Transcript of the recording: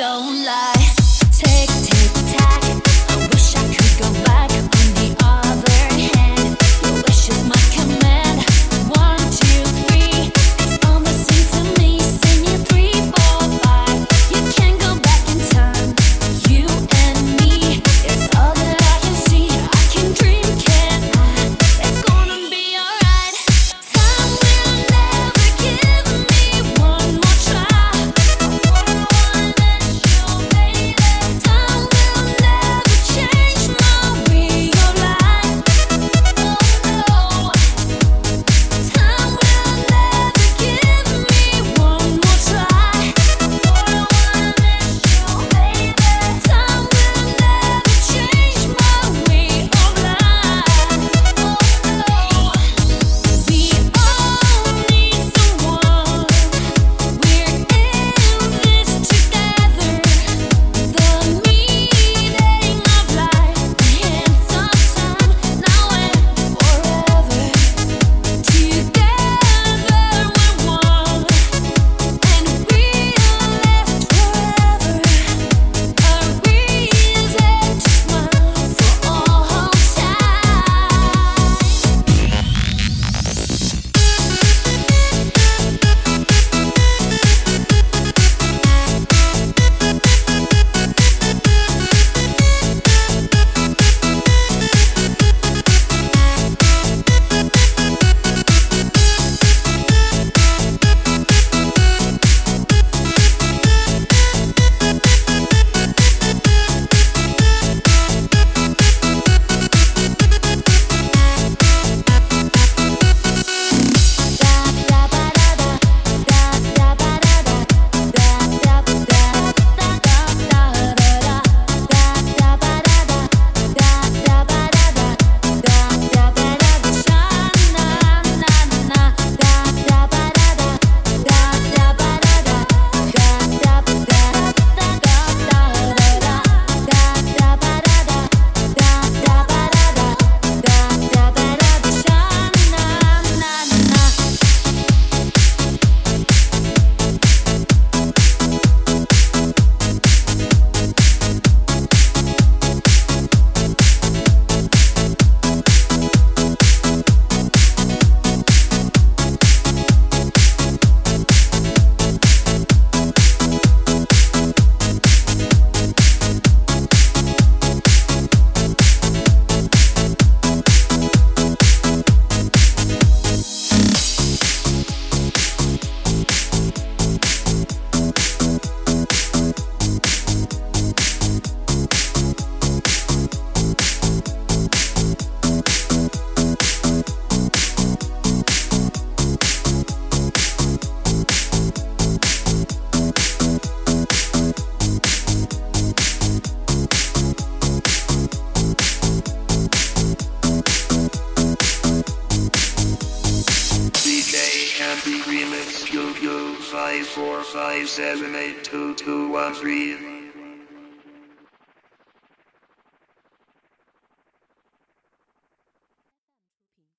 don't lie. Remix Yo Yo 545782213.